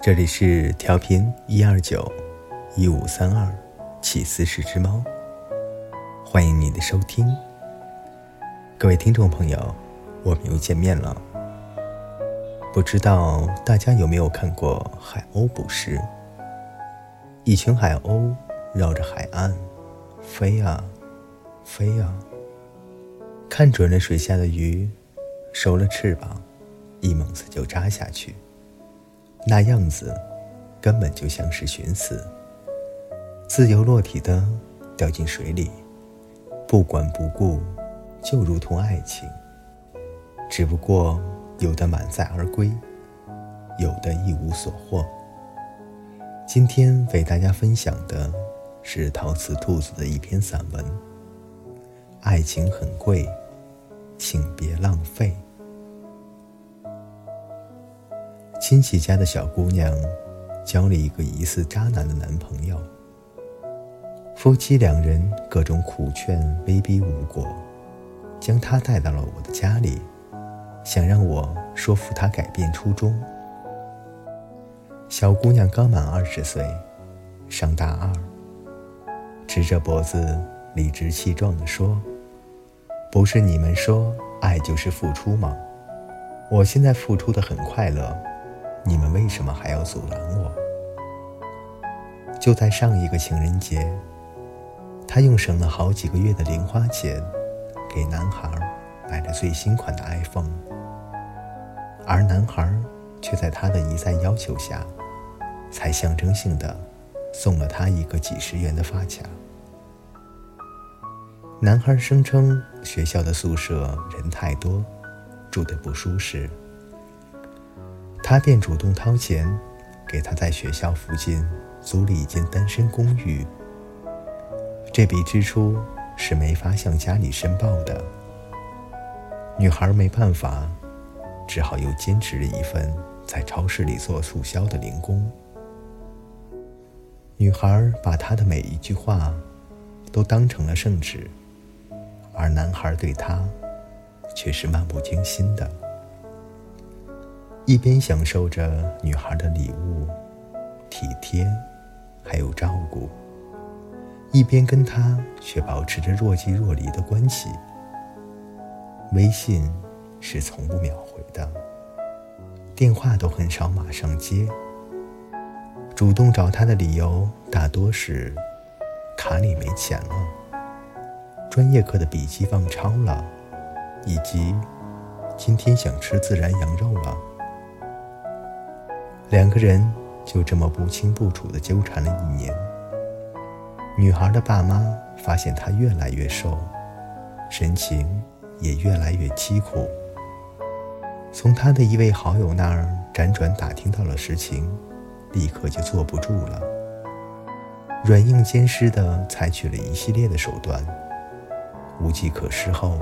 这里是调频一二九一五三二起司是只猫，欢迎你的收听。各位听众朋友，我们又见面了。不知道大家有没有看过海鸥捕食？一群海鸥绕着海岸飞啊飞啊，看准了水下的鱼，收了翅膀，一猛子就扎下去。那样子，根本就像是寻死，自由落体的掉进水里，不管不顾，就如同爱情。只不过有的满载而归，有的一无所获。今天为大家分享的是陶瓷兔子的一篇散文。爱情很贵，请别浪费。亲戚家的小姑娘交了一个疑似渣男的男朋友，夫妻两人各种苦劝、威逼无果，将他带到了我的家里，想让我说服他改变初衷。小姑娘刚满二十岁，上大二，直着脖子，理直气壮地说：“不是你们说爱就是付出吗？我现在付出的很快乐。”你们为什么还要阻拦我？就在上一个情人节，他用省了好几个月的零花钱，给男孩买了最新款的 iPhone，而男孩却在他的一再要求下，才象征性的送了他一个几十元的发卡。男孩声称学校的宿舍人太多，住得不舒适。他便主动掏钱，给他在学校附近租了一间单身公寓。这笔支出是没法向家里申报的。女孩没办法，只好又兼职了一份在超市里做促销的零工。女孩把他的每一句话都当成了圣旨，而男孩对她却是漫不经心的。一边享受着女孩的礼物、体贴，还有照顾，一边跟她却保持着若即若离的关系。微信是从不秒回的，电话都很少马上接。主动找他的理由大多是卡里没钱了，专业课的笔记忘抄了，以及今天想吃孜然羊肉了。两个人就这么不清不楚地纠缠了一年。女孩的爸妈发现她越来越瘦，神情也越来越凄苦。从他的一位好友那儿辗转打听到了实情，立刻就坐不住了，软硬兼施地采取了一系列的手段，无计可施后，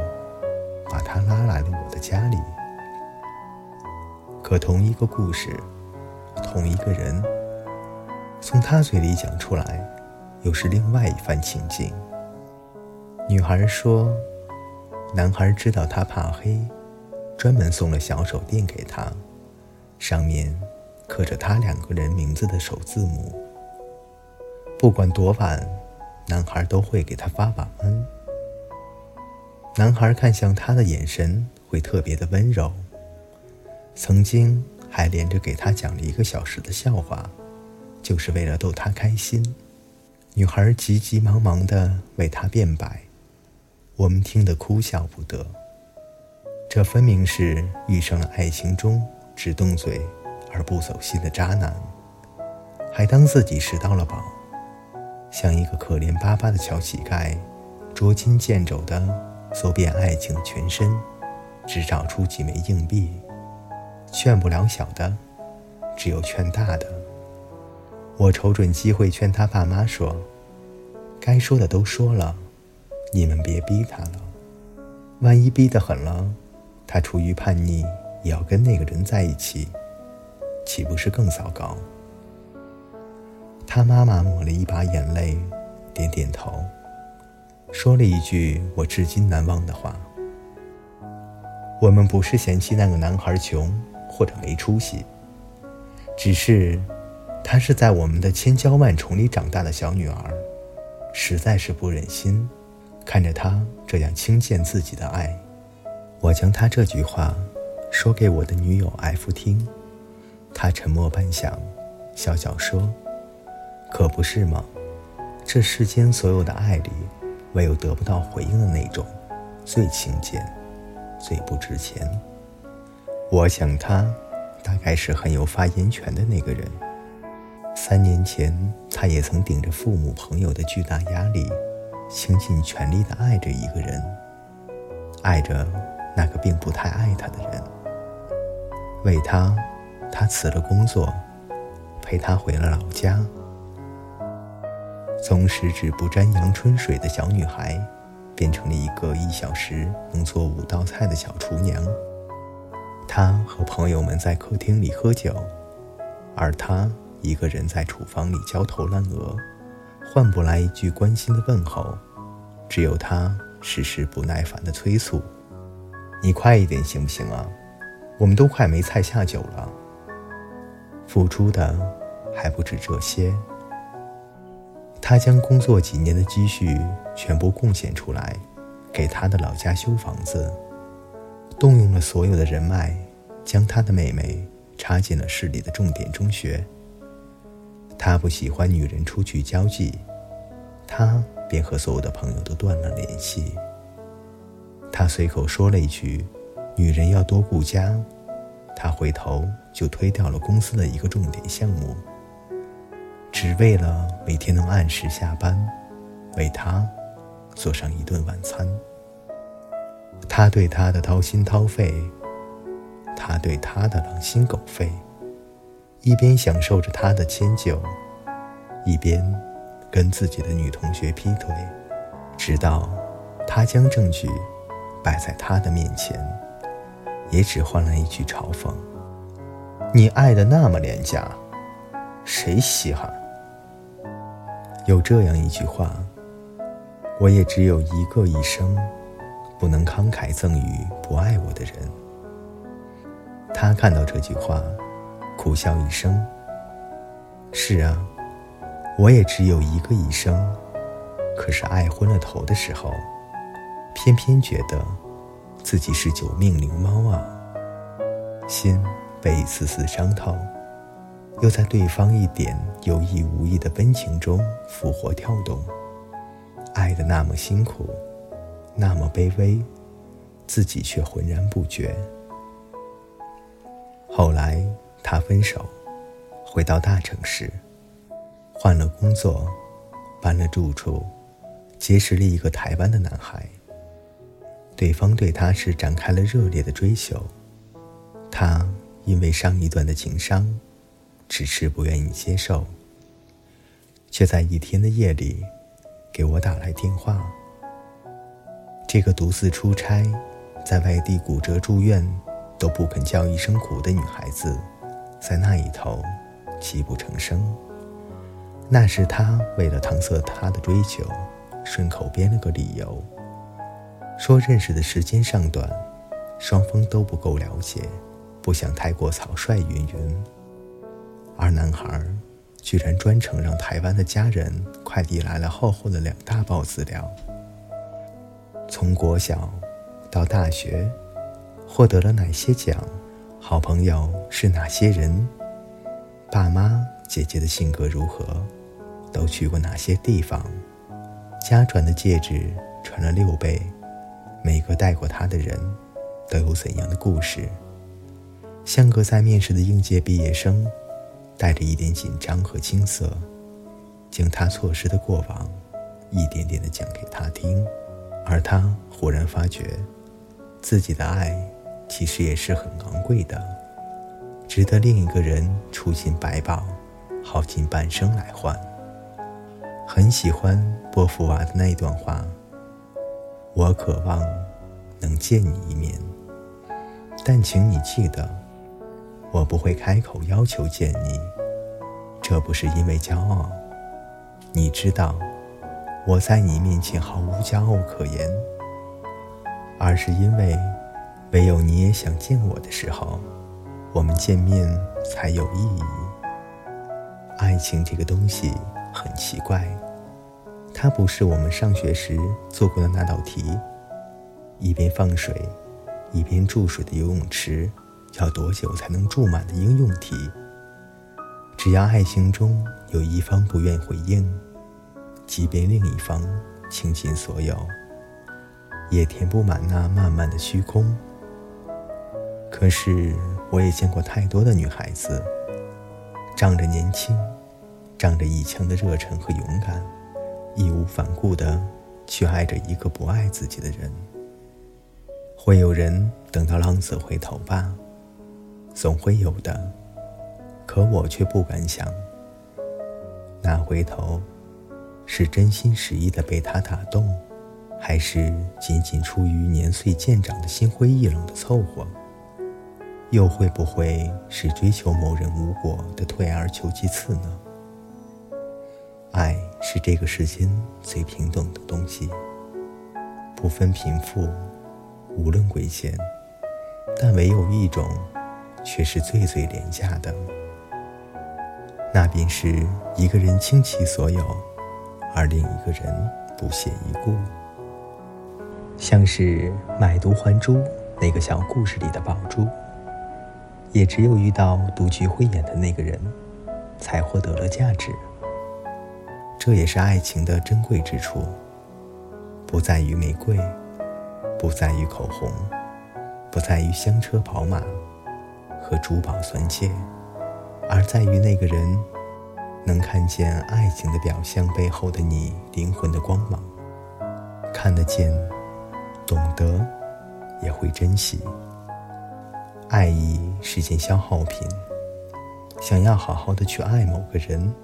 把他拉来了我的家里。可同一个故事。同一个人，从他嘴里讲出来，又是另外一番情景。女孩说，男孩知道她怕黑，专门送了小手电给她，上面刻着他两个人名字的首字母。不管多晚，男孩都会给她发晚安。男孩看向她的眼神会特别的温柔。曾经。还连着给他讲了一个小时的笑话，就是为了逗他开心。女孩急急忙忙地为他辩白，我们听得哭笑不得。这分明是遇上了爱情中只动嘴而不走心的渣男，还当自己拾到了宝，像一个可怜巴巴的小乞丐，捉襟见肘地搜遍爱情全身，只找出几枚硬币。劝不了小的，只有劝大的。我瞅准机会劝他爸妈说：“该说的都说了，你们别逼他了。万一逼得狠了，他出于叛逆也要跟那个人在一起，岂不是更糟糕？”他妈妈抹了一把眼泪，点点头，说了一句我至今难忘的话：“我们不是嫌弃那个男孩穷。”或者没出息，只是，她是在我们的千娇万宠里长大的小女儿，实在是不忍心看着她这样轻贱自己的爱。我将她这句话说给我的女友 F 听，她沉默半晌，笑笑说：“可不是吗？这世间所有的爱里，唯有得不到回应的那种，最轻贱，最不值钱。”我想他。大概是很有发言权的那个人。三年前，他也曾顶着父母朋友的巨大压力，倾尽全力地爱着一个人，爱着那个并不太爱他的人。为他，他辞了工作，陪他回了老家，从十指不沾阳春水的小女孩，变成了一个一小时能做五道菜的小厨娘。他和朋友们在客厅里喝酒，而他一个人在厨房里焦头烂额，换不来一句关心的问候，只有他时时不耐烦的催促：“你快一点行不行啊？我们都快没菜下酒了。”付出的还不止这些，他将工作几年的积蓄全部贡献出来，给他的老家修房子。动用了所有的人脉，将他的妹妹插进了市里的重点中学。他不喜欢女人出去交际，他便和所有的朋友都断了联系。他随口说了一句：“女人要多顾家。”他回头就推掉了公司的一个重点项目，只为了每天能按时下班，为他做上一顿晚餐。他对她的掏心掏肺，他对她的狼心狗肺，一边享受着她的迁就，一边跟自己的女同学劈腿，直到他将证据摆在他的面前，也只换来一句嘲讽：“你爱的那么廉价，谁稀罕？”有这样一句话，我也只有一个一生。不能慷慨赠予不爱我的人。他看到这句话，苦笑一声。是啊，我也只有一个一生，可是爱昏了头的时候，偏偏觉得自己是九命灵猫啊，心被一次次伤透，又在对方一点有意无意的温情中复活跳动，爱的那么辛苦。那么卑微，自己却浑然不觉。后来他分手，回到大城市，换了工作，搬了住处，结识了一个台湾的男孩。对方对他是展开了热烈的追求，他因为上一段的情伤，迟迟不愿意接受，却在一天的夜里，给我打来电话。这个独自出差，在外地骨折住院，都不肯叫一声苦的女孩子，在那一头泣不成声。那是他为了搪塞他的追求，顺口编了个理由，说认识的时间尚短，双方都不够了解，不想太过草率云云。而男孩居然专程让台湾的家人快递来了厚厚的两大包资料。从国小到大学，获得了哪些奖？好朋友是哪些人？爸妈、姐姐的性格如何？都去过哪些地方？家传的戒指传了六辈，每个戴过它的人，都有怎样的故事？相隔在面试的应届毕业生，带着一点紧张和青涩，将他错失的过往，一点点的讲给他听。而他忽然发觉，自己的爱其实也是很昂贵的，值得另一个人出尽百宝，耗尽半生来换。很喜欢波伏娃的那段话：“我渴望能见你一面，但请你记得，我不会开口要求见你，这不是因为骄傲，你知道。”我在你面前毫无骄傲可言，而是因为，唯有你也想见我的时候，我们见面才有意义。爱情这个东西很奇怪，它不是我们上学时做过的那道题：一边放水，一边注水的游泳池，要多久才能注满的应用题。只要爱情中有一方不愿回应，即便另一方倾尽所有，也填不满那漫漫的虚空。可是，我也见过太多的女孩子，仗着年轻，仗着一腔的热忱和勇敢，义无反顾的去爱着一个不爱自己的人。会有人等到浪子回头吧，总会有的。可我却不敢想，那回头，是真心实意的被他打动，还是仅仅出于年岁渐长的心灰意冷的凑合？又会不会是追求某人无果的退而求其次呢？爱是这个世间最平等的东西，不分贫富，无论贵贱，但唯有一种，却是最最廉价的。那便是一个人倾其所有，而另一个人不屑一顾，像是买椟还珠那个小故事里的宝珠。也只有遇到独具慧眼的那个人，才获得了价值。这也是爱情的珍贵之处，不在于玫瑰，不在于口红，不在于香车宝马和珠宝钻戒，而在于那个人能看见爱情的表象背后的你灵魂的光芒，看得见，懂得，也会珍惜。爱意是件消耗品，想要好好的去爱某个人，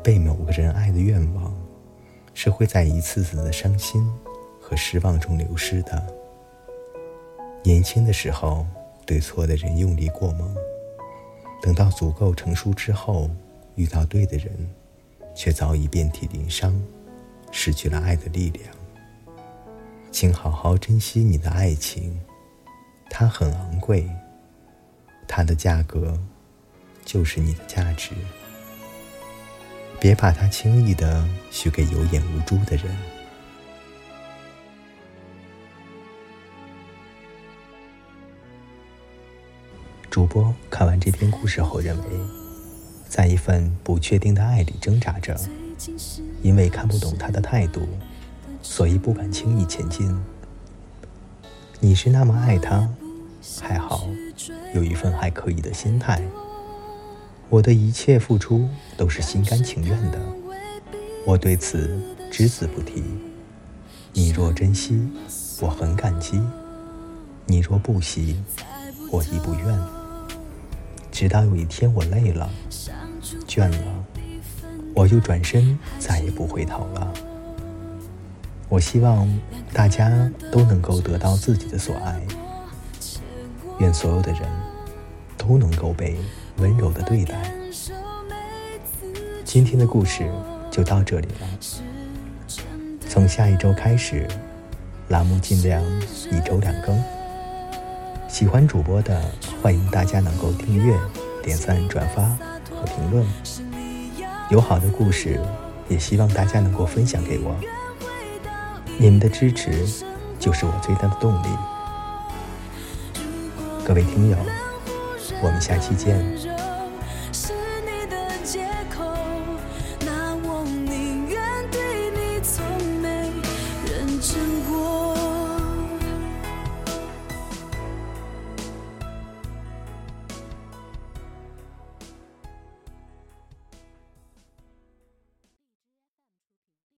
被某个人爱的愿望，是会在一次次的伤心和失望中流失的。年轻的时候，对错的人用力过猛，等到足够成熟之后，遇到对的人，却早已遍体鳞伤，失去了爱的力量。请好好珍惜你的爱情。它很昂贵，它的价格就是你的价值。别把它轻易的许给有眼无珠的人。主播看完这篇故事后认为，在一份不确定的爱里挣扎着，因为看不懂他的态度，所以不敢轻易前进。你是那么爱他。还好，有一份还可以的心态。我的一切付出都是心甘情愿的，我对此只字不提。你若珍惜，我很感激；你若不惜，我亦不愿。直到有一天我累了、倦了，我就转身，再也不回头了。我希望大家都能够得到自己的所爱。愿所有的人都能够被温柔的对待。今天的故事就到这里了。从下一周开始，栏目尽量一周两更。喜欢主播的，欢迎大家能够订阅、点赞、转发和评论。有好的故事，也希望大家能够分享给我。你们的支持就是我最大的动力。各位听友，我们下期见。